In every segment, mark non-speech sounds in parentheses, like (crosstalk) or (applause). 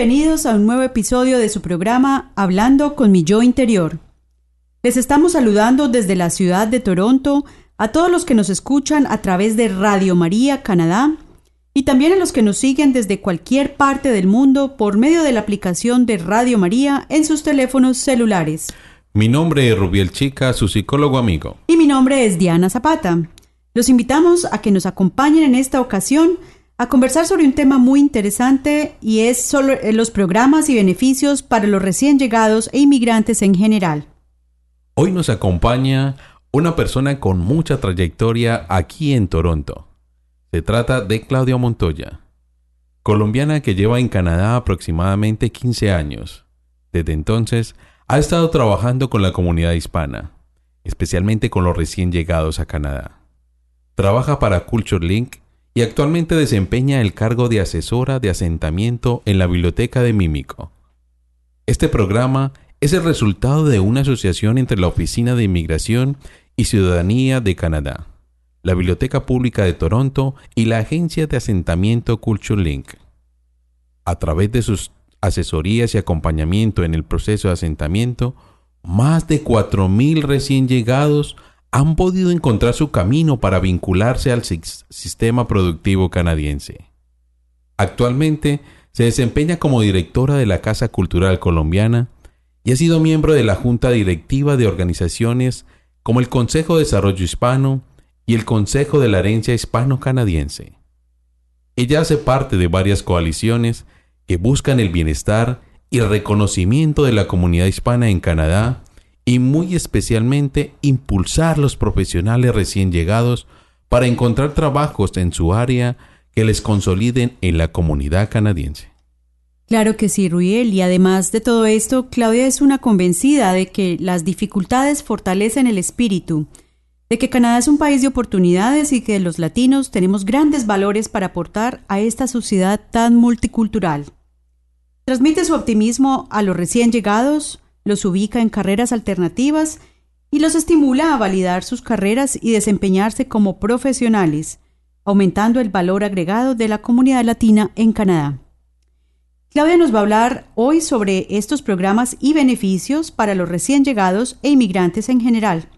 Bienvenidos a un nuevo episodio de su programa Hablando con mi yo interior. Les estamos saludando desde la ciudad de Toronto a todos los que nos escuchan a través de Radio María Canadá y también a los que nos siguen desde cualquier parte del mundo por medio de la aplicación de Radio María en sus teléfonos celulares. Mi nombre es Rubiel Chica, su psicólogo amigo. Y mi nombre es Diana Zapata. Los invitamos a que nos acompañen en esta ocasión a conversar sobre un tema muy interesante y es sobre los programas y beneficios para los recién llegados e inmigrantes en general. Hoy nos acompaña una persona con mucha trayectoria aquí en Toronto. Se trata de Claudia Montoya, colombiana que lleva en Canadá aproximadamente 15 años. Desde entonces ha estado trabajando con la comunidad hispana, especialmente con los recién llegados a Canadá. Trabaja para Culture Link y actualmente desempeña el cargo de asesora de asentamiento en la Biblioteca de Mímico. Este programa es el resultado de una asociación entre la Oficina de Inmigración y Ciudadanía de Canadá, la Biblioteca Pública de Toronto y la Agencia de Asentamiento Culture Link. A través de sus asesorías y acompañamiento en el proceso de asentamiento, más de 4.000 recién llegados han podido encontrar su camino para vincularse al sistema productivo canadiense. Actualmente se desempeña como directora de la Casa Cultural Colombiana y ha sido miembro de la Junta Directiva de organizaciones como el Consejo de Desarrollo Hispano y el Consejo de la Herencia Hispano-Canadiense. Ella hace parte de varias coaliciones que buscan el bienestar y el reconocimiento de la comunidad hispana en Canadá y muy especialmente impulsar los profesionales recién llegados para encontrar trabajos en su área que les consoliden en la comunidad canadiense. Claro que sí, Ruiel, y además de todo esto, Claudia es una convencida de que las dificultades fortalecen el espíritu, de que Canadá es un país de oportunidades y que los latinos tenemos grandes valores para aportar a esta sociedad tan multicultural. Transmite su optimismo a los recién llegados, los ubica en carreras alternativas y los estimula a validar sus carreras y desempeñarse como profesionales, aumentando el valor agregado de la comunidad latina en Canadá. Claudia nos va a hablar hoy sobre estos programas y beneficios para los recién llegados e inmigrantes en general.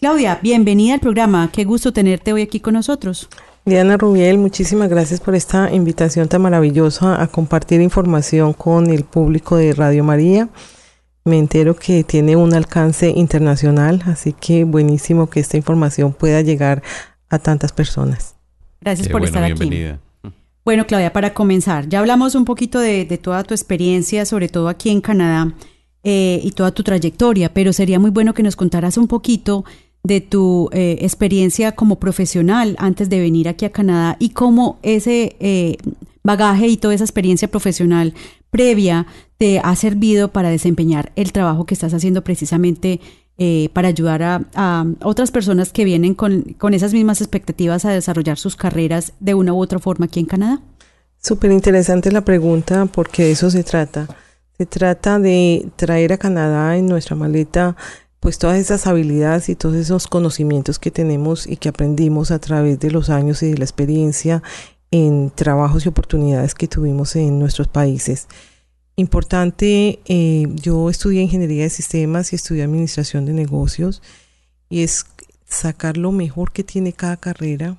Claudia, bienvenida al programa. Qué gusto tenerte hoy aquí con nosotros. Diana Rubiel, muchísimas gracias por esta invitación tan maravillosa a compartir información con el público de Radio María me entero que tiene un alcance internacional, así que buenísimo que esta información pueda llegar a tantas personas. Gracias por estar aquí. Bueno, Claudia, para comenzar, ya hablamos un poquito de, toda tu experiencia, sobre todo aquí en Canadá, eh, y toda tu trayectoria, pero sería muy bueno que nos contaras un poquito de tu eh, experiencia como profesional antes de venir aquí a Canadá y cómo ese eh, bagaje y toda esa experiencia profesional previa te ha servido para desempeñar el trabajo que estás haciendo precisamente eh, para ayudar a, otras personas que vienen con, esas mismas expectativas a desarrollar sus carreras de una u otra forma aquí en Canadá? Súper interesante la pregunta porque de eso se trata. Se trata de traer a Canadá en nuestra maleta pues todas esas habilidades y todos esos conocimientos que tenemos y que aprendimos a través de los años y de la experiencia en trabajos y oportunidades que tuvimos en nuestros países. Importante, eh, yo estudié ingeniería de sistemas y estudié administración de negocios y es sacar lo mejor que tiene cada carrera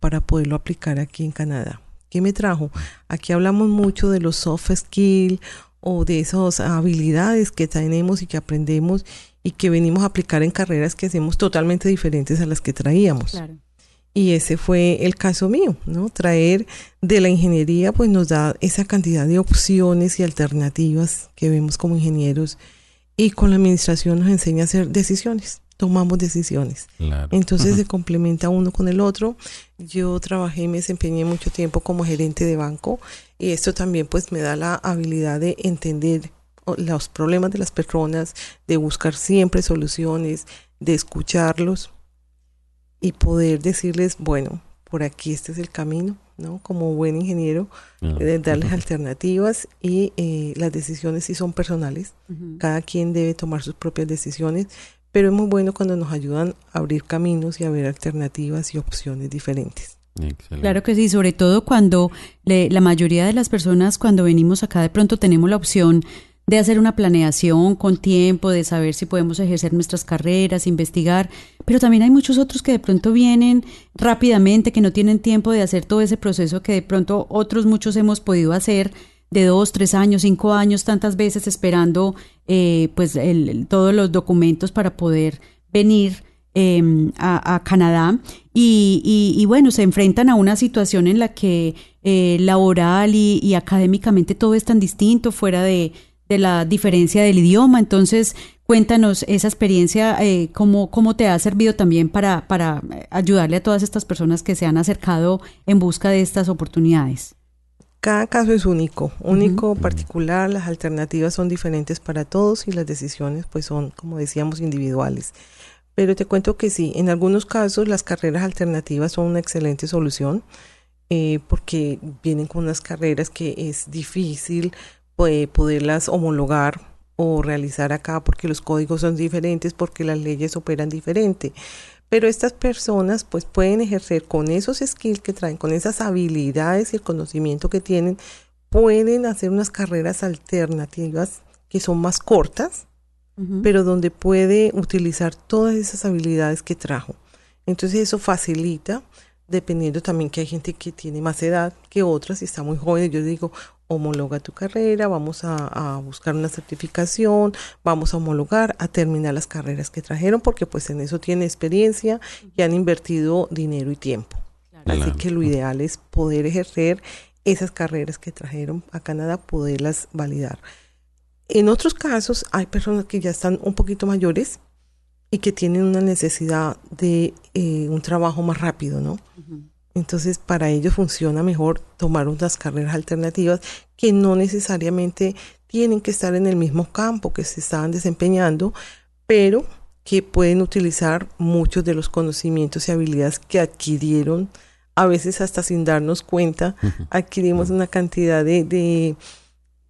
para poderlo aplicar aquí en Canadá. ¿Qué me trajo? Aquí hablamos mucho de los soft skills o de esas habilidades que tenemos y que aprendemos y que venimos a aplicar en carreras que hacemos totalmente diferentes a las que traíamos. Y ese fue el caso mío, ¿no? Traer de la ingeniería pues nos da esa cantidad de opciones y alternativas que vemos como ingenieros y con la administración nos enseña a hacer decisiones, tomamos decisiones. Entonces se complementa uno con el otro. Yo trabajé y me desempeñé mucho tiempo como gerente de banco y esto también pues me da la habilidad de entender los problemas de las personas, de buscar siempre soluciones, de escucharlos y poder decirles, bueno, por aquí este es el camino, ¿no? Como buen ingeniero, ah, de darles alternativas y eh, las decisiones sí son personales. Cada quien debe tomar sus propias decisiones, pero es muy bueno cuando nos ayudan a abrir caminos y a ver alternativas y opciones diferentes. Claro que sí, sobre todo cuando la mayoría de las personas cuando venimos acá de pronto tenemos la opción de hacer una planeación con tiempo, de saber si podemos ejercer nuestras carreras, investigar, pero también hay muchos otros que de pronto vienen rápidamente, que no tienen tiempo de hacer todo ese proceso que de pronto otros muchos hemos podido hacer de dos, tres años, cinco años, tantas veces esperando eh, pues todos los documentos para poder venir em, a, Canadá. Y, bueno, se enfrentan a una situación en la que eh, laboral y académicamente todo es tan distinto fuera de de la diferencia del idioma. Entonces, cuéntanos esa experiencia, eh, cómo, cómo te ha servido también para, para ayudarle a todas estas personas que se han acercado en busca de estas oportunidades. Cada caso es único, único, particular, las alternativas son diferentes para todos y las decisiones pues son, como decíamos, individuales. Pero te cuento que sí, en algunos casos las carreras alternativas son una excelente solución eh, porque vienen con unas carreras que es difícil poderlas homologar o realizar acá porque los códigos son diferentes, porque las leyes operan diferente. Pero estas personas pues pueden ejercer con esos skills que traen, con esas habilidades y el conocimiento que tienen, pueden hacer unas carreras alternativas que son más cortas, pero donde puede utilizar todas esas habilidades que trajo. Entonces eso facilita, dependiendo también que hay gente que tiene más edad que otras y está muy joven. Yo digo, homologa tu carrera, vamos a, buscar una certificación, vamos a homologar, a terminar las carreras que trajeron, porque pues en eso tiene experiencia y han invertido dinero y tiempo. Así que lo ideal es poder ejercer esas carreras que trajeron a Canadá, poderlas validar. En otros casos hay personas que ya están un poquito mayores y que tienen una necesidad de eh, un trabajo más rápido, ¿no? Entonces, para ellos funciona mejor tomar unas carreras alternativas que no necesariamente tienen que estar en el mismo campo que se estaban desempeñando, pero que pueden utilizar muchos de los conocimientos y habilidades que adquirieron, a veces hasta sin darnos cuenta, adquirimos una cantidad de,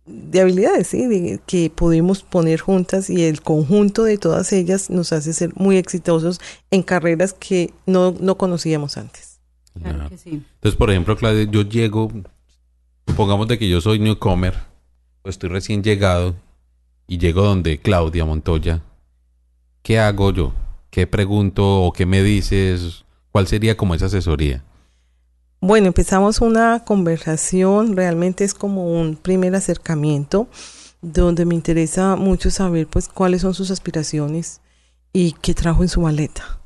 de, habilidades ¿sí? que podemos poner juntas y el conjunto de todas ellas nos hace ser muy exitosos en carreras que no, no conocíamos antes. Claro que sí. Entonces, por ejemplo, Claudia, yo llego, pongamos de que yo soy newcomer, pues estoy recién llegado y llego donde Claudia Montoya. ¿Qué hago yo? ¿Qué pregunto o qué me dices? ¿Cuál sería como esa asesoría? Bueno, empezamos una conversación, realmente es como un primer acercamiento donde me interesa mucho saber pues cuáles son sus aspiraciones y qué trajo en su maleta.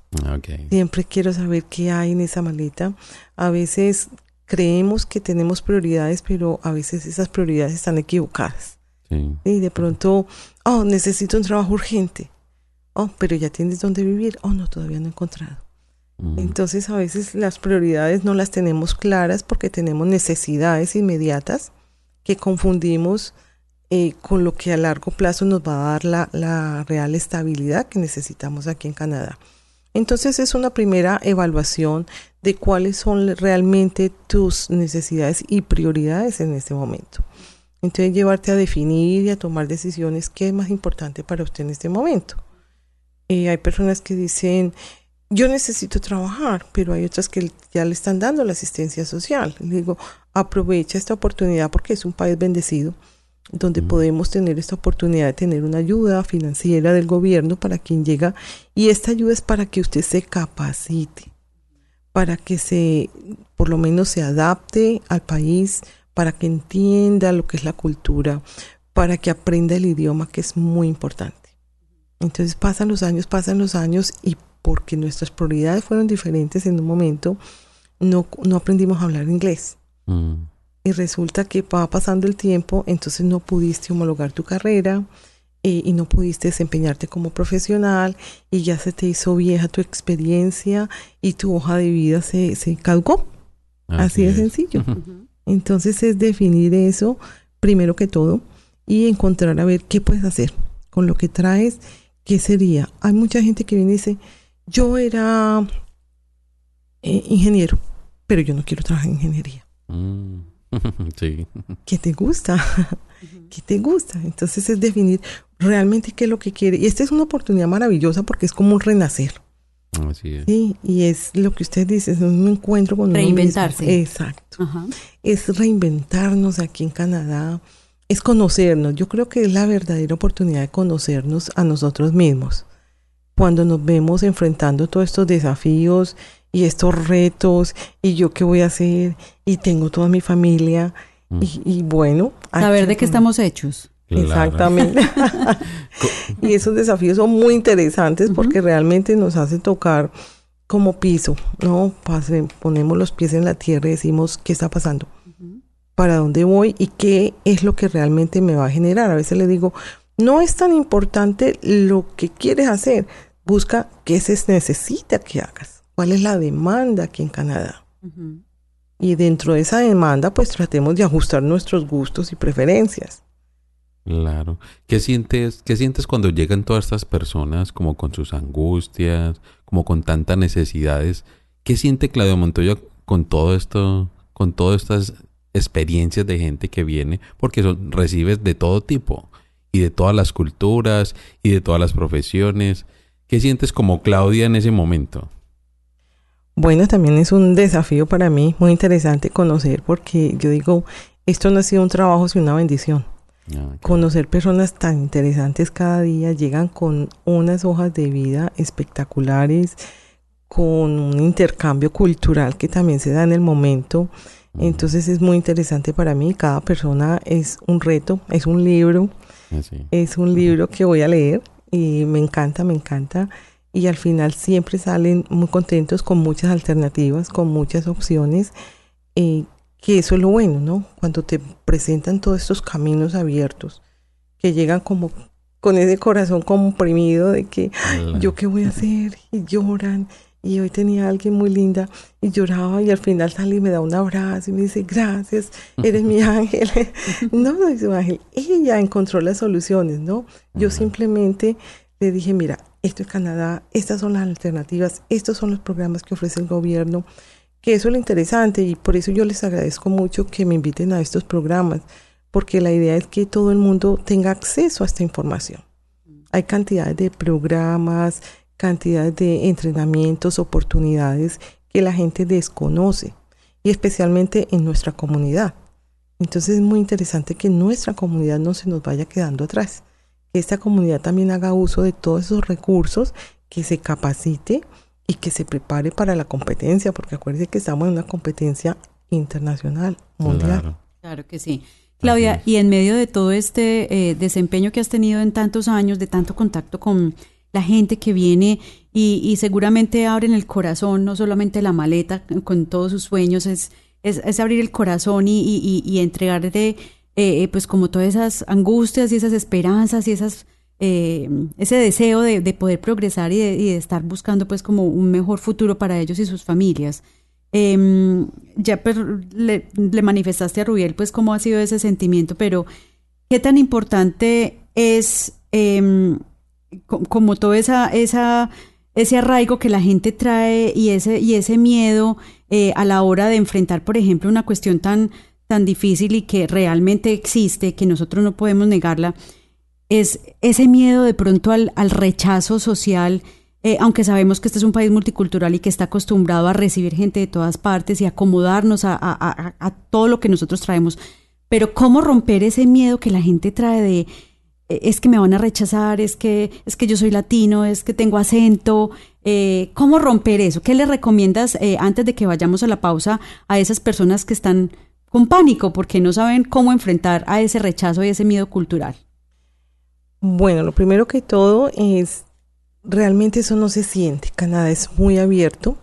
Siempre quiero saber qué hay en esa maleta. A veces creemos que tenemos prioridades, pero a veces esas prioridades están equivocadas. Y de pronto, oh, necesito un trabajo urgente. Oh, pero ya tienes dónde vivir. Oh, no, todavía no he encontrado. Mm. Entonces a veces las prioridades no las tenemos claras porque tenemos necesidades inmediatas que confundimos eh, con lo que a largo plazo nos va a dar la, la real estabilidad que necesitamos aquí en Canadá. Entonces es una primera evaluación de cuáles son realmente tus necesidades y prioridades en este momento. Entonces llevarte a definir y a tomar decisiones qué es más importante para usted en este momento. hay personas que dicen, yo necesito trabajar, pero hay otras que ya le están dando la asistencia social. Le digo, aprovecha esta oportunidad porque es un país bendecido donde podemos tener esta oportunidad de tener una ayuda financiera del gobierno para quien llega y esta ayuda es para que usted se capacite, para que se, por lo menos se adapte al país, para que entienda lo que es la cultura, para que aprenda el idioma, que es muy importante. Entonces pasan los años, pasan los años y porque nuestras prioridades fueron diferentes en un momento, no, no aprendimos a hablar inglés. Mm. Y resulta que va pasando el tiempo, entonces no pudiste homologar tu carrera eh, y no pudiste desempeñarte como profesional y ya se te hizo vieja tu experiencia y tu hoja de vida se, se caducó. Así, de sencillo. (laughs) entonces es definir eso primero que todo y encontrar a ver qué puedes hacer con lo que traes, qué sería. Hay mucha gente que viene y dice, yo era eh, ingeniero, pero yo no quiero trabajar en ingeniería. Mm. (laughs) Sí. ¿Qué te gusta? ¿Qué te gusta? Entonces es definir realmente qué es lo que quiere. Y esta es una oportunidad maravillosa porque es como un renacer. Así es. Sí, y es lo que usted dice, es un encuentro con Reinventarse. Exacto. Es reinventarnos aquí en Canadá, es conocernos. Yo creo que es la verdadera oportunidad de conocernos a nosotros mismos. Cuando nos vemos enfrentando todos estos desafíos y estos retos y yo qué voy a hacer y tengo toda mi familia y, bueno. Saber de qué estamos hechos. Exactamente. (laughs) (laughs) y esos desafíos son muy interesantes porque realmente nos hace tocar como piso, ¿no? ponemos los pies en la tierra y decimos, ¿qué está pasando? ¿Para dónde voy? ¿Y qué es lo que realmente me va a generar? A veces le digo, no es tan importante lo que quieres hacer, busca qué se necesita que hagas cuál es la demanda aquí en Canadá. Y dentro de esa demanda, pues tratemos de ajustar nuestros gustos y preferencias. Claro. ¿Qué sientes, qué sientes cuando llegan todas estas personas como con sus angustias, como con tantas necesidades? ¿Qué siente Claudio Montoya con todo esto, con todas estas experiencias de gente que viene? Porque son, recibes de todo tipo y de todas las culturas y de todas las profesiones. ¿Qué sientes como Claudia en ese momento? Bueno, también es un desafío para mí, muy interesante conocer, porque yo digo, esto no ha sido un trabajo, sino una bendición. Ah, conocer personas tan interesantes cada día, llegan con unas hojas de vida espectaculares, con un intercambio cultural que también se da en el momento. Entonces es muy interesante para mí, cada persona es un reto, es un libro, ah, es un libro que voy a leer y me encanta, me encanta y al final siempre salen muy contentos con muchas alternativas, con muchas opciones, eh, que eso es lo bueno, ¿no? Cuando te presentan todos estos caminos abiertos, que llegan como con ese corazón comprimido de que yo qué voy a hacer y lloran. Y hoy tenía a alguien muy linda y lloraba y al final sale y me da un abrazo y me dice, gracias, eres mi (laughs) ángel. (laughs) no, no es su ángel, ella encontró las soluciones, ¿no? Yo simplemente le dije, mira, esto es Canadá, estas son las alternativas, estos son los programas que ofrece el gobierno, que eso es lo interesante y por eso yo les agradezco mucho que me inviten a estos programas, porque la idea es que todo el mundo tenga acceso a esta información. Hay cantidades de programas, cantidades de entrenamientos, oportunidades que la gente desconoce y especialmente en nuestra comunidad. Entonces es muy interesante que nuestra comunidad no se nos vaya quedando atrás que esta comunidad también haga uso de todos esos recursos, que se capacite y que se prepare para la competencia, porque acuérdense que estamos en una competencia internacional, mundial. Claro, que sí. Claudia, y en medio de todo este eh, desempeño que has tenido en tantos años, de tanto contacto con la gente que viene y, seguramente abren el corazón, no solamente la maleta con todos sus sueños, es, es, abrir el corazón y, y, y entregarte eh, eh, pues como todas esas angustias y esas esperanzas y esas eh, ese deseo de, poder progresar y de, estar buscando pues como un mejor futuro para ellos y sus familias. Em, ya pues, le, manifestaste a Rubiel pues cómo ha sido ese sentimiento, pero qué tan importante es em, como todo esa, esa, ese arraigo que la gente trae y ese, y ese miedo a la hora de enfrentar, por ejemplo, una cuestión tan, tan difícil y que realmente existe, que nosotros no podemos negarla, es ese miedo de pronto al, rechazo social, eh, aunque sabemos que este es un país multicultural y que está acostumbrado a recibir gente de todas partes y acomodarnos a, a, todo lo que nosotros traemos. Pero cómo romper ese miedo que la gente trae de e, es que me van a rechazar, es que es que yo soy latino, es que tengo acento, Eh, ¿Cómo romper eso? ¿Qué le recomiendas eh, antes de que vayamos a la pausa a esas personas que están con pánico porque no saben cómo enfrentar a ese rechazo y ese miedo cultural? Bueno, lo primero que todo es, realmente eso no se siente. Canadá es muy abierto.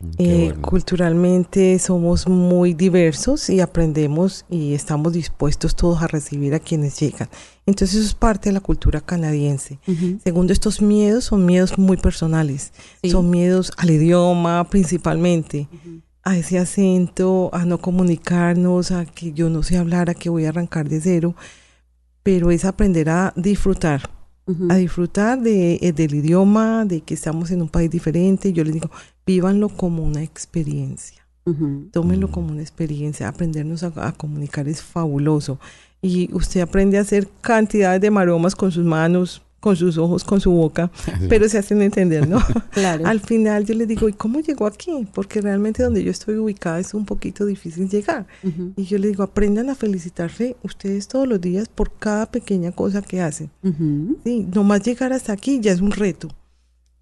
Mm, Eh, Culturalmente somos muy diversos y aprendemos y estamos dispuestos todos a recibir a quienes llegan. Entonces eso es parte de la cultura canadiense. Segundo, estos miedos son miedos muy personales. Sí. Son miedos al idioma principalmente, a ese acento, a no comunicarnos, a que yo no sé hablar, a que voy a arrancar de cero. Pero es aprender a disfrutar, a disfrutar de, eh, del idioma, de que estamos en un país diferente. Yo les digo, vívanlo como una experiencia. Ujú. Tómenlo como una experiencia. Aprendernos a, a comunicar es fabuloso. Y usted aprende a hacer cantidades de maromas con sus manos, con sus ojos, con su boca, (laughs) pero se hacen entender, ¿no? (laughs) Claro. Al final yo les digo, ¿y cómo llegó aquí? Porque realmente donde yo estoy ubicada es un poquito difícil llegar. Y yo les digo, aprendan a felicitarse ustedes todos los días por cada pequeña cosa que hacen. Ujú. Sí, nomás llegar hasta aquí ya es un reto.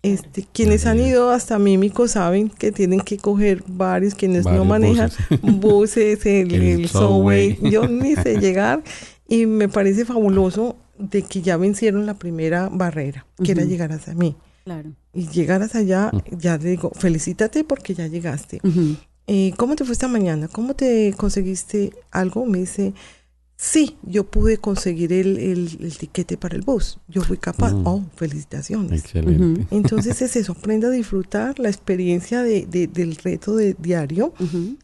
Este, quienes han ido hasta Mímico saben que tienen que coger varios, quienes no manejan buses, (laughs) el, El subway. yo ni sé llegar y me parece fabuloso de que ya vencieron la primera barrera, que era llegar hasta mí. Claro. Y llegar hasta allá, ya le digo, felicítate porque ya llegaste. Eh, ¿Cómo te fue esta mañana? ¿Cómo te conseguiste algo? Me dice, sí, yo pude conseguir el, el, el tiquete para el bus. Yo fui capaz. Mm. Oh, felicitaciones. Excelente. Entonces es eso, aprenda a disfrutar la experiencia de, de- del reto de diario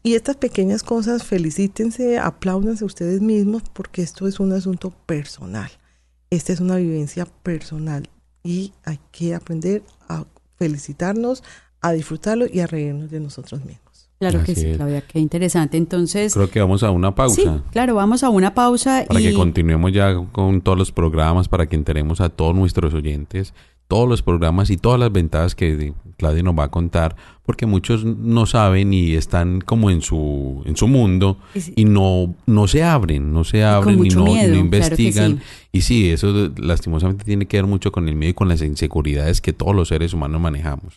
y estas pequeñas cosas, felicítense, apláudanse ustedes mismos porque esto es un asunto personal. Esta es una vivencia personal y hay que aprender a felicitarnos, a disfrutarlo y a reírnos de nosotros mismos. Claro que sí, es. Claudia, qué interesante. Entonces, Creo que vamos a una pausa. sí, claro, vamos a una pausa Para y que continuemos ya con todos los programas, para que enteremos a todos nuestros oyentes, todos los programas y todas las ventajas que Claudia nos va a contar, porque muchos no saben y están como en su, en su mundo Y sí. y no, no se abren, no se abren y no, y no miedo, claro que investigan. sí. Y sí, eso lastimosamente tiene que ver mucho con el miedo y con las inseguridades que todos los seres humanos manejamos.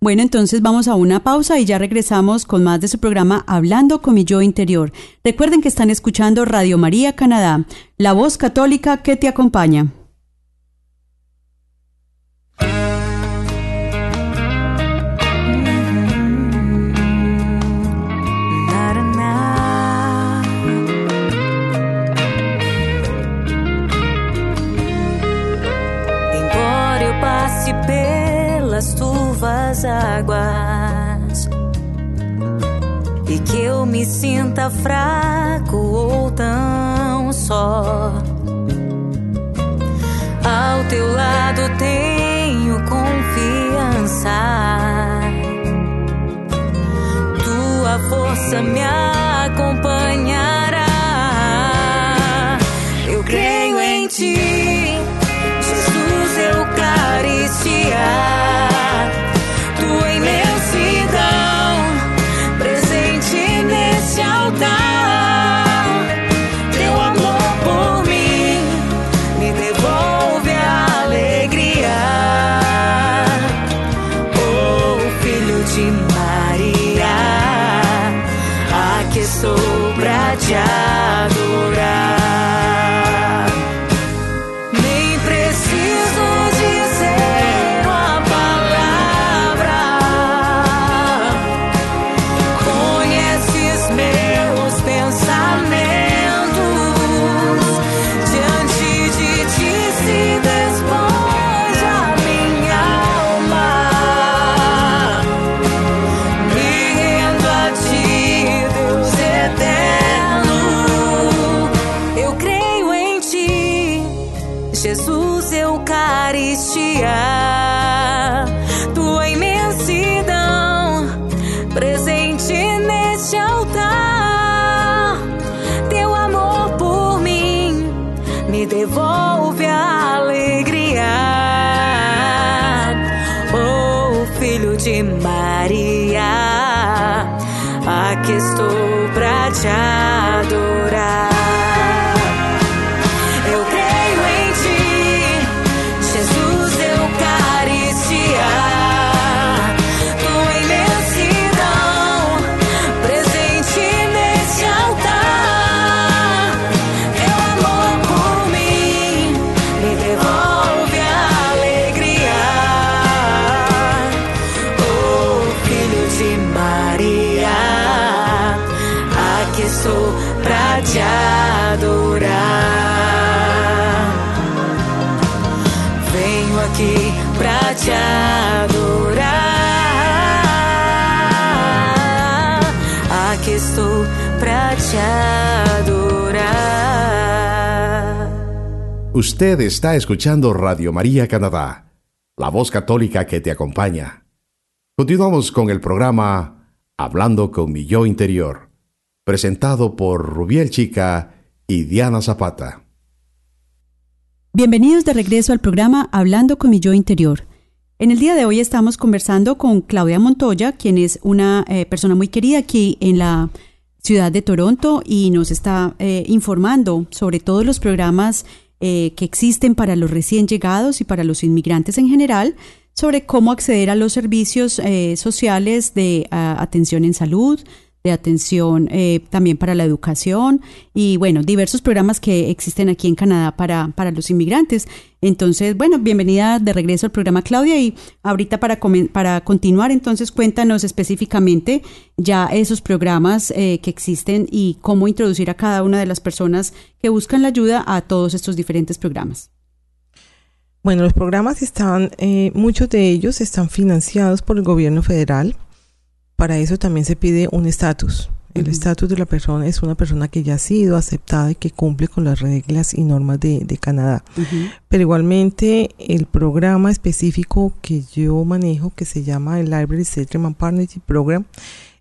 Bueno, entonces vamos a una pausa y ya regresamos con más de su programa Hablando con mi yo interior. Recuerden que están escuchando Radio María Canadá, la voz católica que te acompaña. Águas e que eu me sinta fraco ou tão só, ao teu lado tenho confiança. Tua força me acompanhará. Eu creio em ti, Jesus Eucaristia. Aqui estou pra te adorar. Usted está escuchando Radio María Canadá, la voz católica que te acompaña. Continuamos con el programa Hablando con mi yo interior, presentado por Rubiel Chica y Diana Zapata. Bienvenidos de regreso al programa Hablando con mi yo interior. En el día de hoy estamos conversando con Claudia Montoya, quien es una eh, persona muy querida aquí en la ciudad de Toronto y nos está eh, informando sobre todos los programas eh, que existen para los recién llegados y para los inmigrantes en general, sobre cómo acceder a los servicios eh, sociales de ah, atención en salud, de atención eh, también para la educación y bueno, diversos programas que existen aquí en Canadá para, para los inmigrantes. Entonces, bueno, bienvenida de regreso al programa Claudia y ahorita para, para continuar, entonces cuéntanos específicamente ya esos programas eh, que existen y cómo introducir a cada una de las personas que buscan la ayuda a todos estos diferentes programas. Bueno, los programas están, eh, muchos de ellos están financiados por el gobierno federal. Para eso también se pide un estatus. El estatus de la persona es una persona que ya ha sido aceptada y que cumple con las reglas y normas de, de Canadá. Pero igualmente el programa específico que yo manejo, que se llama el Library Settlement Partnership Program,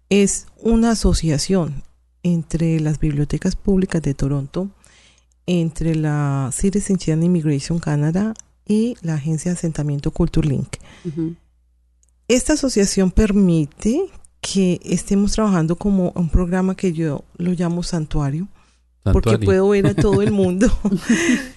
es una asociación entre las bibliotecas públicas de Toronto, entre la Citizenship and Immigration Canada y la agencia de asentamiento Culture Link. Ujú. Esta asociación permite que estemos trabajando como un programa que yo lo llamo santuario, porque Santuario. puedo ver a todo el mundo. (laughs)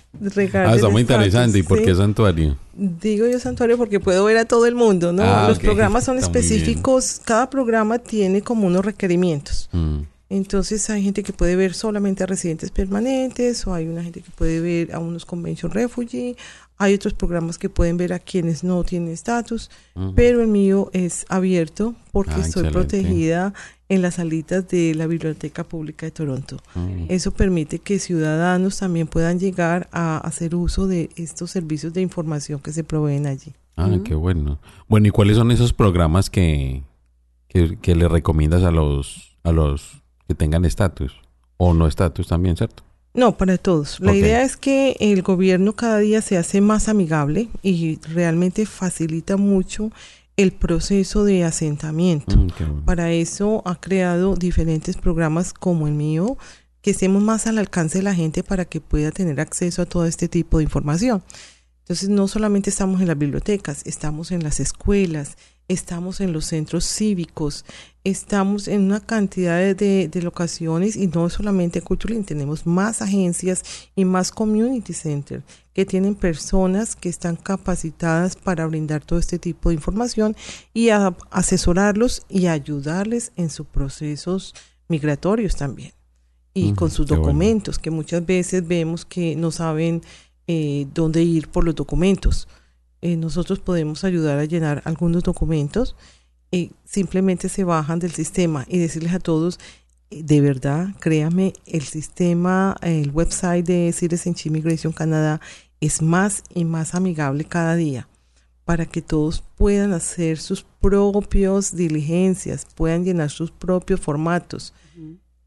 Ah, está muy interesante. ¿Y por qué santuario? Digo yo santuario porque puedo ver a todo el mundo, ¿no? Ah, Los programas (laughs) son Está específicos, cada programa tiene como unos requerimientos. Mm. Entonces hay gente que puede ver solamente a residentes permanentes o hay una gente que puede ver a unos convention refugee, hay otros programas que pueden ver a quienes no tienen estatus, pero el mío es abierto porque Ah, estoy excelente. protegida en las salitas de la Biblioteca Pública de Toronto. Mm. Eso permite que ciudadanos también puedan llegar a hacer uso de estos servicios de información que se proveen allí. Ah, qué bueno. Bueno, ¿y cuáles son esos programas que, que, que le recomiendas a los, a los que tengan estatus? O no estatus también, ¿cierto? No, para todos. La idea es que el gobierno cada día se hace más amigable y realmente facilita mucho el proceso de asentamiento. Mm, bueno. Para eso ha creado diferentes programas como el mío, que estemos más al alcance de la gente para que pueda tener acceso a todo este tipo de información. Entonces, no solamente estamos en las bibliotecas, estamos en las escuelas, estamos en los centros cívicos, estamos en una cantidad de, de- de locaciones y no solamente en Cultural, tenemos más agencias y más community center que tienen personas que están capacitadas para brindar todo este tipo de información y a asesorarlos y ayudarles en sus procesos migratorios también y Ujú, con sus bueno. documentos, que muchas veces vemos que no saben eh, dónde ir por los documentos. Eh, nosotros podemos ayudar a llenar algunos documentos simplemente se bajan del sistema y decirles a todos, eh, de verdad, créame, el sistema, el website de Citizenship Immigration Canadá es más y más amigable cada día para que todos puedan hacer sus propios diligencias, puedan llenar sus propios formatos.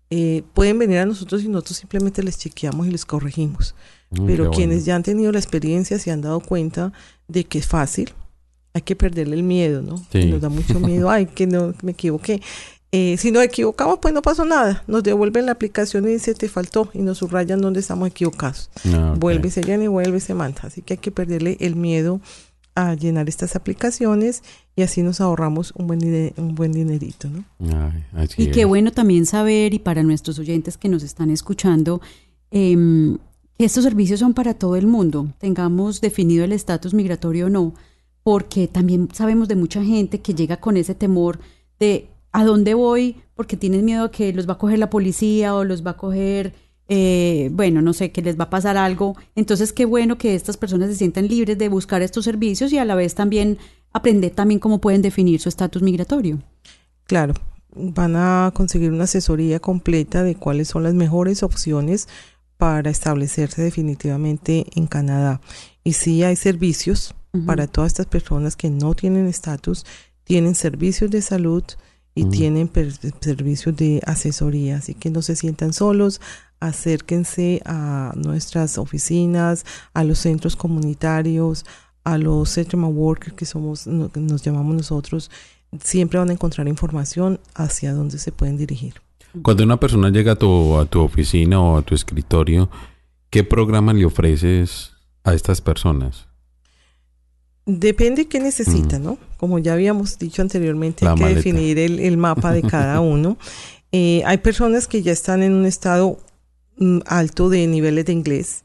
Eh, pueden venir a nosotros y nosotros simplemente les chequeamos y les corregimos. Mm, Pero quienes bueno. ya han tenido la experiencia se han dado cuenta de que es fácil. Hay que perderle el miedo, ¿no? Sí. Nos da mucho miedo. Ay, que no me equivoqué. Eh, si nos equivocamos, pues no pasó nada. Nos devuelven la aplicación y dice te faltó y nos subrayan donde estamos equivocados. Ah. Vuelve se llena y vuelve y se manda. Así que hay que perderle el miedo a llenar estas aplicaciones y así nos ahorramos un buen, un buen dinerito, ¿no? Ay, Y qué es. bueno también saber, y para nuestros oyentes que nos están escuchando, em, que estos servicios son para todo el mundo, tengamos definido el estatus migratorio o no, porque también sabemos de mucha gente que llega con ese temor de a dónde voy, porque tienen miedo a que los va a coger la policía o los va a coger, eh, bueno, no sé, que les va a pasar algo. Entonces, qué bueno que estas personas se sientan libres de buscar estos servicios y a la vez también aprender también cómo pueden definir su estatus migratorio. Claro, van a conseguir una asesoría completa de cuáles son las mejores opciones para establecerse definitivamente en Canadá. Y sí hay servicios para todas estas personas que no tienen estatus, tienen servicios de salud y tienen servicios de asesoría, así que no se sientan solos, acérquense a nuestras oficinas, a los centros comunitarios, a los settlement workers que somos, nos llamamos nosotros, siempre van a encontrar información hacia dónde se pueden dirigir. Cuando una persona llega a tu, a tu oficina o a tu escritorio, ¿qué programa le ofreces a estas personas? Depende qué necesita, mm. ¿no? Como ya habíamos dicho anteriormente, hay que definir el, mapa de cada (laughs) uno. Eh, hay personas que ya están en un estado mm, alto de niveles de inglés.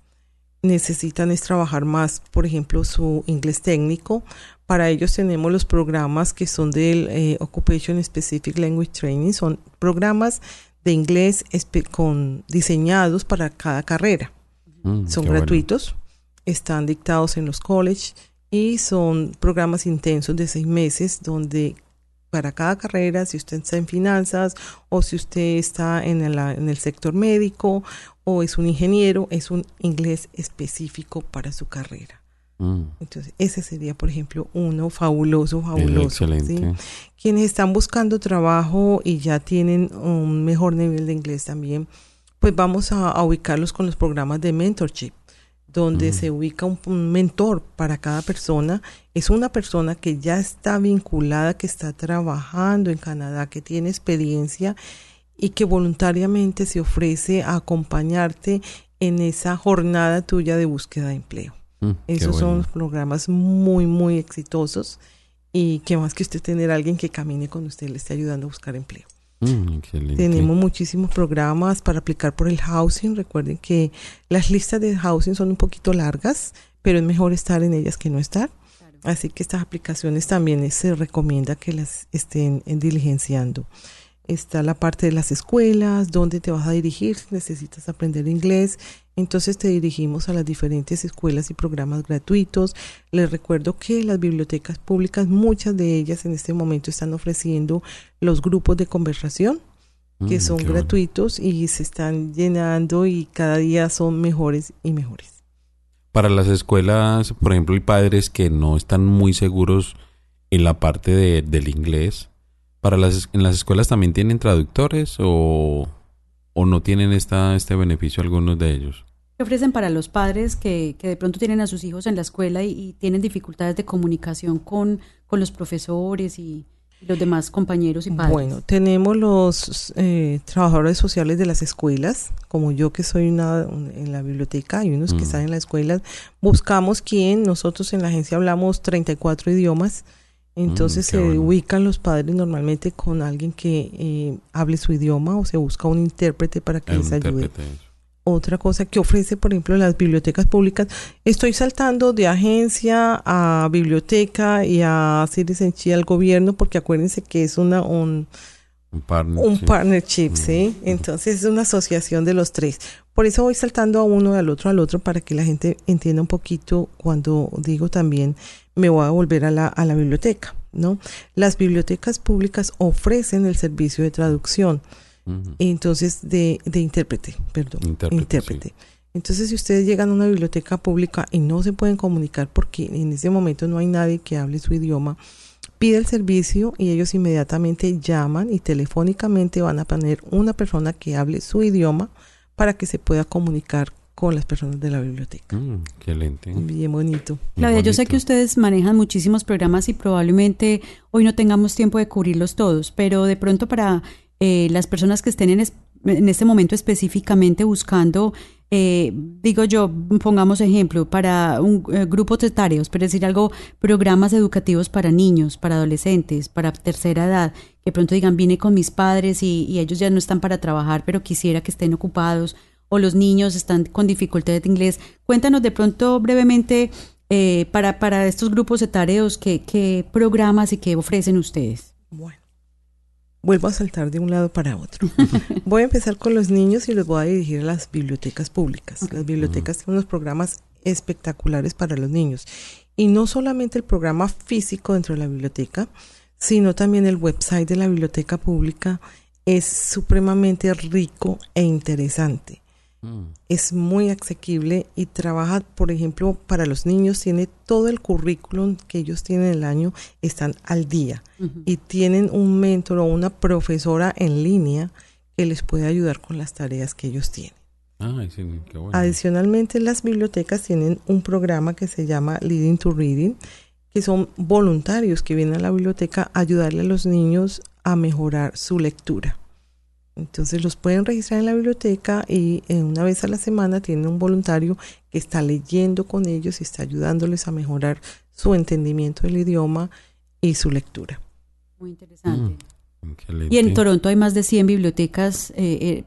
Necesitan es trabajar más, por ejemplo, su inglés técnico. Para ellos tenemos los programas que son del eh, Occupation Specific Language Training. Son programas de inglés con diseñados para cada carrera. Mm, son gratuitos, están dictados en los colleges y son programas intensos de seis meses donde para cada carrera, si usted está en finanzas o si usted está en el, en el sector médico o es un ingeniero, es un inglés específico para su carrera. Mm. Entonces, ese sería, por ejemplo, uno fabuloso, fabuloso. Quienes están buscando trabajo y ya tienen un mejor nivel de inglés también, pues vamos a ubicarlos con los programas de mentorship donde se ubica un, mentor para cada persona. Es una persona que ya está vinculada, que está trabajando en Canadá, que tiene experiencia y que voluntariamente se ofrece a acompañarte en esa jornada tuya de búsqueda de empleo. Mm, Esos son programas muy, muy exitosos y que más que usted tener a alguien que camine con usted, le esté ayudando a buscar empleo. Mm, Tenemos muchísimos programas para aplicar por el housing. Recuerden que las listas de housing son un poquito largas, pero es mejor estar en ellas que no estar. Así que estas aplicaciones también se recomienda que las estén diligenciando. Está la parte de las escuelas, dónde te vas a dirigir, necesitas aprender inglés. Entonces te dirigimos a las diferentes escuelas y programas gratuitos. Les recuerdo que las bibliotecas públicas, muchas de ellas en este momento están ofreciendo los grupos de conversación que mm, son gratuitos y se están llenando y cada día son mejores y mejores. Para las escuelas, por ejemplo, hay padres que no están muy seguros en la parte de, del inglés para las en las escuelas también tienen traductores o, o no tienen esta este beneficio algunos de ellos ¿Qué ofrecen para los padres que, que de pronto tienen a sus hijos en la escuela y, tienen dificultades de comunicación con, con los profesores y, los demás compañeros y padres? Bueno, tenemos los eh, trabajadores sociales de las escuelas, como yo que soy una, en la biblioteca, y unos que mm. están en la escuela. Buscamos quien, nosotros en la agencia hablamos 34 idiomas, entonces mm, se ubican los padres normalmente con alguien que eh, hable su idioma o se busca un intérprete para que les ayude. Otra cosa que ofrece, por ejemplo, las bibliotecas públicas, estoy saltando de agencia a biblioteca y a Citizenship al gobierno porque acuérdense que es una un, un partnership, mm, ¿sí? Entonces es una asociación de los tres. Por eso voy saltando a uno, al otro, al otro, para que la gente entienda un poquito cuando digo también me voy a volver a la, a la biblioteca, ¿no? Las bibliotecas públicas ofrecen el servicio de traducción, entonces de, de intérprete, perdón, intérprete. Entonces, si ustedes llegan a una biblioteca pública y no se pueden comunicar porque en ese momento no hay nadie que hable su idioma, pide el servicio y ellos inmediatamente llaman y telefónicamente van a poner una persona que hable su idioma para que se pueda comunicar con las personas de la biblioteca. Mm, excelente. Bien bonito. Claudia, yo sé que ustedes manejan muchísimos programas y probablemente hoy no tengamos tiempo de cubrirlos todos, pero de pronto para eh, las personas que estén en, en este momento específicamente buscando, eh, digo yo, pongamos ejemplo, para un eh, grupo etarios, pero decir algo, programas educativos para niños, para adolescentes, para tercera edad, que pronto digan, vine con mis padres y, y ellos ya no están para trabajar, pero quisiera que estén ocupados o los niños están con dificultades de inglés. Cuéntanos de pronto brevemente eh, para, para estos grupos etarios qué, qué programas y qué ofrecen ustedes. Bueno, vuelvo a saltar de un lado para otro. (laughs) voy a empezar con los niños y los voy a dirigir a las bibliotecas públicas. Las bibliotecas tienen unos programas espectaculares para los niños. Y no solamente el programa físico dentro de la biblioteca, sino también el website de la biblioteca pública es supremamente rico e interesante. Mm. Es muy asequible y trabaja, por ejemplo, para los niños, tiene todo el currículum que ellos tienen el año, están al día y tienen un mentor o una profesora en línea que les puede ayudar con las tareas que ellos tienen. Ay, sí, qué bueno. Adicionalmente, las bibliotecas tienen un programa que se llama Leading to Reading, que son voluntarios que vienen a la biblioteca a ayudarle a los niños a mejorar su lectura. Entonces los pueden registrar en la biblioteca y eh, una vez a la semana tienen un voluntario que está leyendo con ellos y está ayudándoles a mejorar su entendimiento del idioma y su lectura. Muy interesante. Excelente. Y en Toronto hay más de 100 bibliotecas eh, eh,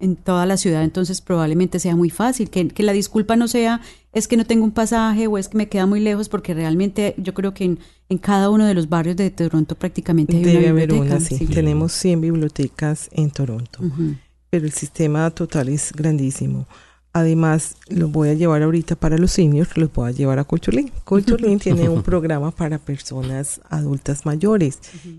en toda la ciudad, entonces probablemente sea muy fácil. Que, que la disculpa no sea es que no tengo un pasaje o es que me queda muy lejos, porque realmente yo creo que en, en cada uno de los barrios de Toronto prácticamente hay Debe una haber biblioteca. una, sí. sí. Tenemos 100 bibliotecas en Toronto. Pero el sistema total es grandísimo. Además, los voy a llevar ahorita para los seniors, los voy a llevar a Culturelín. Culturelín (laughs) tiene un programa para personas adultas mayores.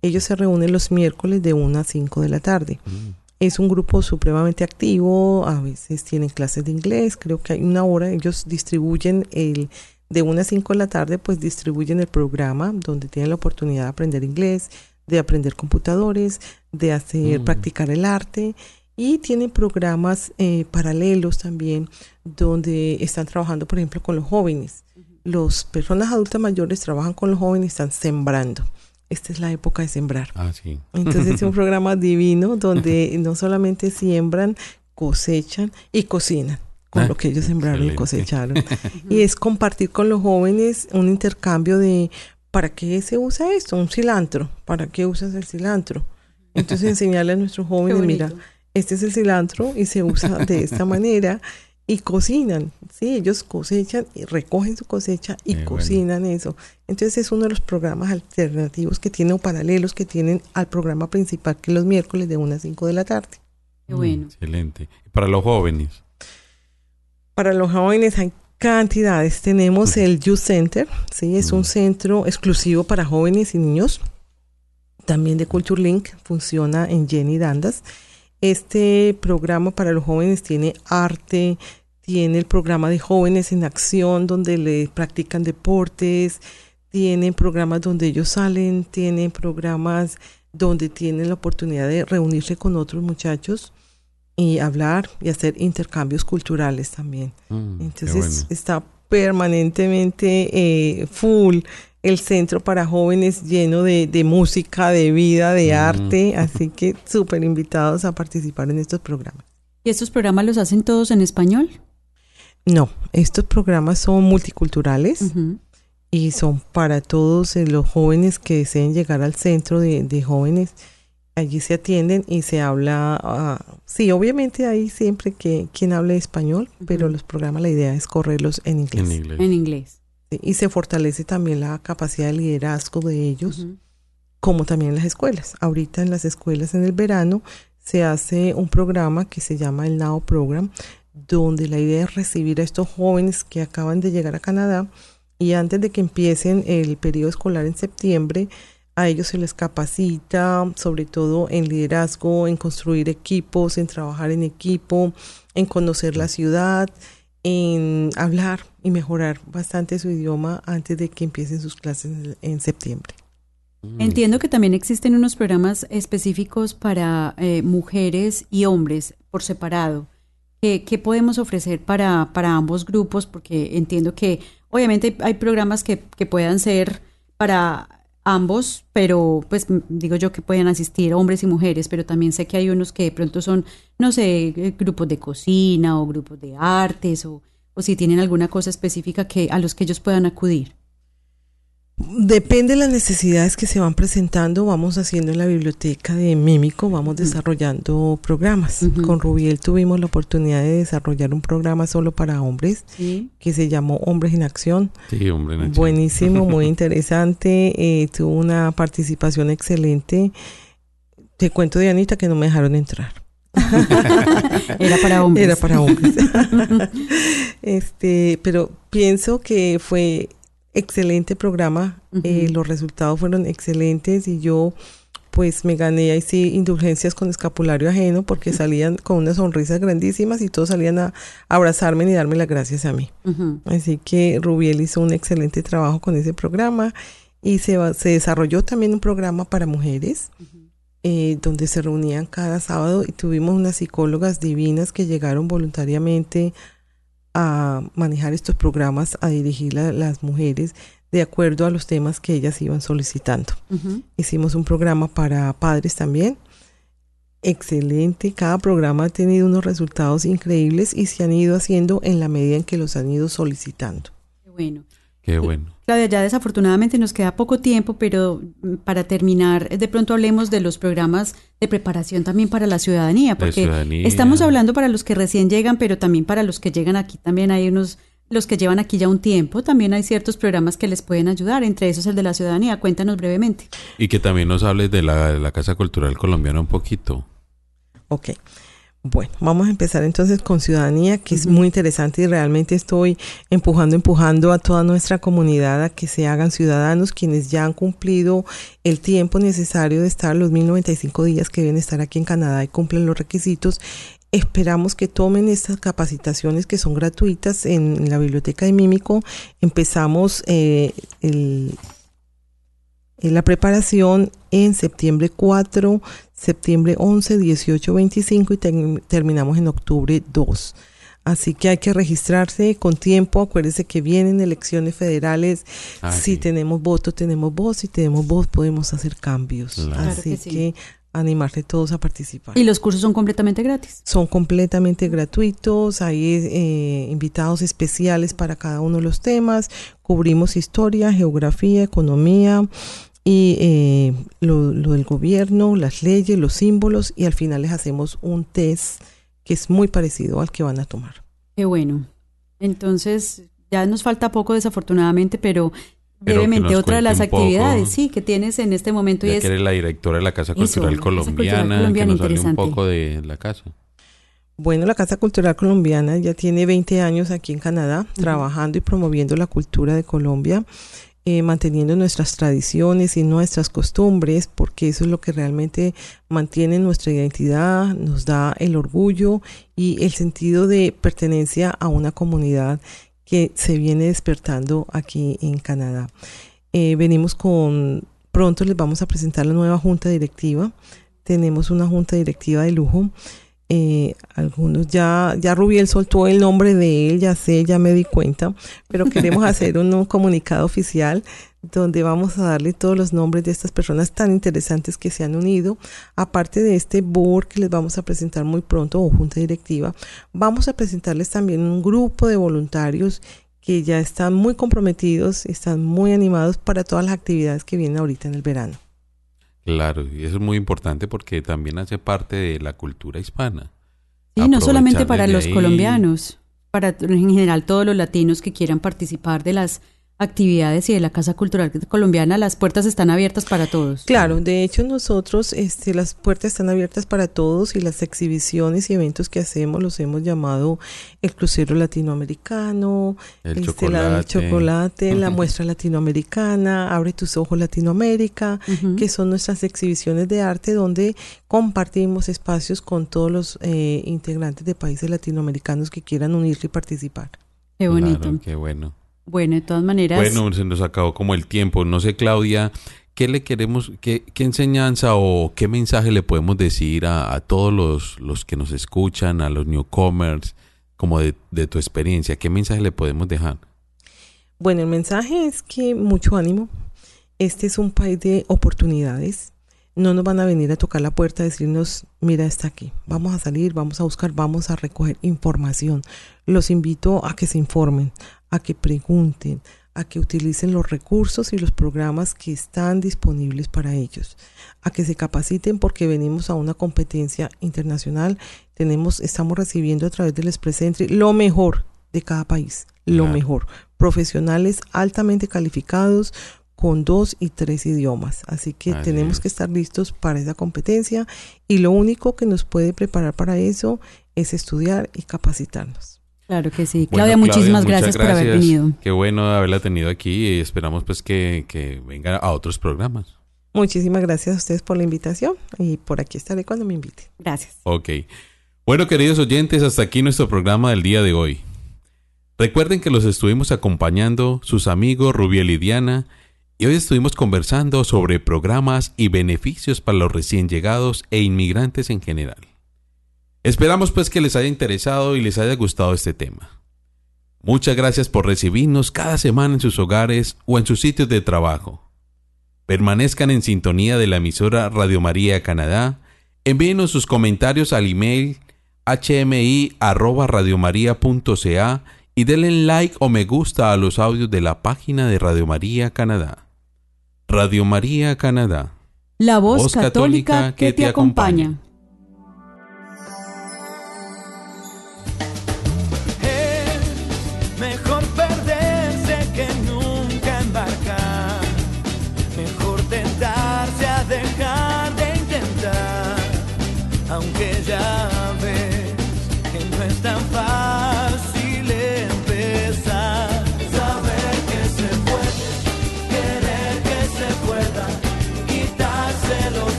Ellos se reúnen los miércoles de 1 a 5 de la tarde. Mm. Es un grupo supremamente activo, a veces tienen clases de inglés, creo que hay una hora, ellos distribuyen el de 1 a 5 de la tarde, pues distribuyen el programa donde tienen la oportunidad de aprender inglés, de aprender computadores, de hacer Mm. practicar el arte y tienen programas eh, paralelos también donde están trabajando, por ejemplo, con los jóvenes. Los personas adultas mayores trabajan con los jóvenes, están sembrando. Esta es la época de sembrar. Ah, sí. Entonces es un (laughs) programa divino donde no solamente siembran, cosechan y cocinan con Ah, lo que ellos sembraron y excelente. cosecharon. (laughs) y es compartir con los jóvenes un intercambio de ¿para qué se usa esto? Un cilantro. ¿Para qué usas el cilantro? Entonces (laughs) enseñarle a nuestros jóvenes, mira, este es el cilantro y se usa de esta manera y cocinan, sí, ellos cosechan y recogen su cosecha y bueno. cocinan eso. Entonces es uno de los programas alternativos que tienen o paralelos que tienen al programa principal que es los miércoles de 1 a 5 de la tarde. Qué bueno. Mm, Excelente. Y Para los jóvenes. Para los jóvenes hay cantidades. Tenemos el Youth Center, sí, es Mm. un centro exclusivo para jóvenes y niños. También de Culture Link funciona en Jenny Dandas. Este programa para los jóvenes tiene arte, tiene el programa de jóvenes en acción donde le practican deportes, tienen programas donde ellos salen, tienen programas donde tienen la oportunidad de reunirse con otros muchachos y hablar y hacer intercambios culturales también. Mm, Entonces bueno. está permanentemente eh, full el centro para jóvenes lleno de, de música, de vida, de Mm. arte, así que (laughs) súper invitados a participar en estos programas. ¿Y estos programas los hacen todos en español? No, estos programas son multiculturales y son para todos eh, los jóvenes que deseen llegar al centro de, de jóvenes. Allí se atienden y se habla, ah, sí, obviamente hay siempre que quien hable español, pero los programas la idea es correrlos en inglés. En inglés. En inglés. Sí, Y se fortalece también la capacidad de liderazgo de ellos, como también en las escuelas. Ahorita en las escuelas en el verano se hace un programa que se llama el NOW Program, donde la idea es recibir a estos jóvenes que acaban de llegar a Canadá y antes de que empiecen el periodo escolar en septiembre, a ellos se les capacita sobre todo en liderazgo, en construir equipos, en trabajar en equipo, en conocer la ciudad, en hablar y mejorar bastante su idioma antes de que empiecen sus clases en, septiembre. Mm, Entiendo que también existen unos programas específicos para eh, mujeres y hombres por separado. ¿Qué, podemos ofrecer para, para ambos grupos? Porque entiendo que obviamente hay, programas que, que puedan ser para ambos, pero pues digo yo que pueden asistir hombres y mujeres, pero también sé que hay unos que de pronto son, no sé, eh, grupos de cocina o grupos de artes o, o si tienen alguna cosa específica que a los que ellos puedan acudir. Depende de las necesidades que se van presentando, vamos haciendo en la biblioteca de Mímico, vamos desarrollando programas. Con Rubiel tuvimos la oportunidad de desarrollar un programa solo para hombres Sí. que se llamó Hombres en Acción. Sí, hombre, Nacho. Buenísimo, muy (laughs) interesante, eh, tuvo una participación excelente. Te cuento de Anita que no me dejaron entrar. (laughs) Era para hombres. Era para hombres. (laughs) este, pero pienso que fue excelente programa. Eh, los resultados fueron excelentes y yo pues me gané ahí sí indulgencias con escapulario ajeno porque salían con unas sonrisas grandísimas y todos salían a abrazarme y darme las gracias a mí. Así que Rubiel hizo un excelente trabajo con ese programa y se, se desarrolló también un programa para mujeres. Eh, donde se reunían cada sábado y tuvimos unas psicólogas divinas que llegaron voluntariamente a manejar estos programas, a dirigir a las mujeres de acuerdo a los temas que ellas iban solicitando. Hicimos un programa para padres también. Excelente, cada programa ha tenido unos resultados increíbles y se han ido haciendo en la medida en que los han ido solicitando. Qué bueno. Qué bueno. Claudia, ya desafortunadamente nos queda poco tiempo, pero mm, para terminar, de pronto hablemos de los programas de preparación también para la ciudadanía, porque estamos hablando para los que recién llegan, pero también para los que llegan aquí también hay unos los que llevan aquí ya un tiempo, también hay ciertos programas que les pueden ayudar, entre esos el de la ciudadanía. Cuéntanos brevemente. Y que también nos hables de la, de la Casa Cultural Colombiana un poquito. Ok. Bueno, vamos a empezar entonces con ciudadanía, que es muy interesante y realmente estoy empujando, empujando a toda nuestra comunidad a que se hagan ciudadanos, quienes ya han cumplido el tiempo necesario de estar los 1095 días que deben estar aquí en Canadá y cumplen los requisitos. Esperamos que tomen estas capacitaciones que son gratuitas en, la biblioteca de Mímico. Empezamos eh, el la preparación en septiembre 4, septiembre 11, 18, 25 y terminamos en octubre 2. Así que hay que registrarse con tiempo. Acuérdense que vienen elecciones federales. Ah, si tenemos voto, tenemos voz. Si tenemos voz, podemos hacer cambios. Así que, animarse todos a participar. ¿Y los cursos son completamente gratis? Son completamente gratuitos. Hay eh, invitados especiales para cada uno de los temas. Cubrimos historia, geografía, economía, y eh, lo, del gobierno, las leyes, los símbolos y al final les hacemos un test que es muy parecido al que van a tomar. Qué bueno. Entonces, ya nos falta poco desafortunadamente, pero, brevemente otra de las actividades, sí, que tienes en este momento. Ya y que eres la directora de la Casa Cultural Colombiana, que nos hable un poco de la casa. Bueno, la Casa Cultural Colombiana ya tiene 20 años aquí en Canadá, trabajando y promoviendo la cultura de Colombia. Eh, manteniendo nuestras tradiciones y nuestras costumbres, porque eso es lo que realmente mantiene nuestra identidad, nos da el orgullo y el sentido de pertenencia a una comunidad que se viene despertando aquí en Canadá. Eh, venimos con, pronto les vamos a presentar la nueva junta directiva. Tenemos una junta directiva de lujo eh, algunos ya, ya Rubiel soltó el nombre de él, ya sé, ya me di cuenta, pero queremos (laughs) hacer un, comunicado oficial donde vamos a darle todos los nombres de estas personas tan interesantes que se han unido. Aparte de este board que les vamos a presentar muy pronto o junta directiva, vamos a presentarles también un grupo de voluntarios que ya están muy comprometidos, están muy animados para todas las actividades que vienen ahorita en el verano. Claro, y eso es muy importante porque también hace parte de la cultura hispana. Sí, no solamente para los colombianos, para en general todos los latinos que quieran participar de las actividades y de la Casa Cultural Colombiana, las puertas están abiertas para todos. Claro, de hecho nosotros, este, las puertas están abiertas para todos y las exhibiciones y eventos que hacemos los hemos llamado el crucero latinoamericano, el este, chocolate, la, chocolate la muestra latinoamericana, abre tus ojos Latinoamérica, que son nuestras exhibiciones de arte donde compartimos espacios con todos los eh, integrantes de países latinoamericanos que quieran unirse y participar. Qué bonito. qué bueno. Bueno, de todas maneras. Bueno, se nos acabó como el tiempo. No sé, Claudia, ¿qué le queremos, qué, qué enseñanza o qué mensaje le podemos decir a, todos los, los, que nos escuchan, a los newcomers, como de, de tu experiencia? ¿Qué mensaje le podemos dejar? Bueno, el mensaje es que mucho ánimo. Este es un país de oportunidades. No nos van a venir a tocar la puerta a decirnos, mira, está aquí. Vamos a salir, vamos a buscar, vamos a recoger información. Los invito a que se informen, a que pregunten, a que utilicen los recursos y los programas que están disponibles para ellos, a que se capaciten porque venimos a una competencia internacional, tenemos, estamos recibiendo a través del Express Entry lo mejor de cada país, lo mejor, profesionales altamente calificados con dos y tres idiomas, así que tenemos que estar listos para esa competencia y lo único que nos puede preparar para eso es estudiar y capacitarnos. Claro que sí. Claudia, muchísimas gracias, por haber venido. Qué bueno haberla tenido aquí y esperamos pues que, que venga a otros programas. Muchísimas gracias a ustedes por la invitación y por aquí estaré cuando me inviten. Gracias. Ok. Bueno, queridos oyentes, hasta aquí nuestro programa del día de hoy. Recuerden que los estuvimos acompañando sus amigos Rubiel y Diana y hoy estuvimos conversando sobre programas y beneficios para los recién llegados e inmigrantes en general. Esperamos pues que les haya interesado y les haya gustado este tema. Muchas gracias por recibirnos cada semana en sus hogares o en sus sitios de trabajo. Permanezcan en sintonía de la emisora Radio María Canadá. Envíenos sus comentarios al email hmi@radiomaria.ca y denle like o me gusta a los audios de la página de Radio María Canadá. Radio María Canadá. La voz, católica, que, te acompaña.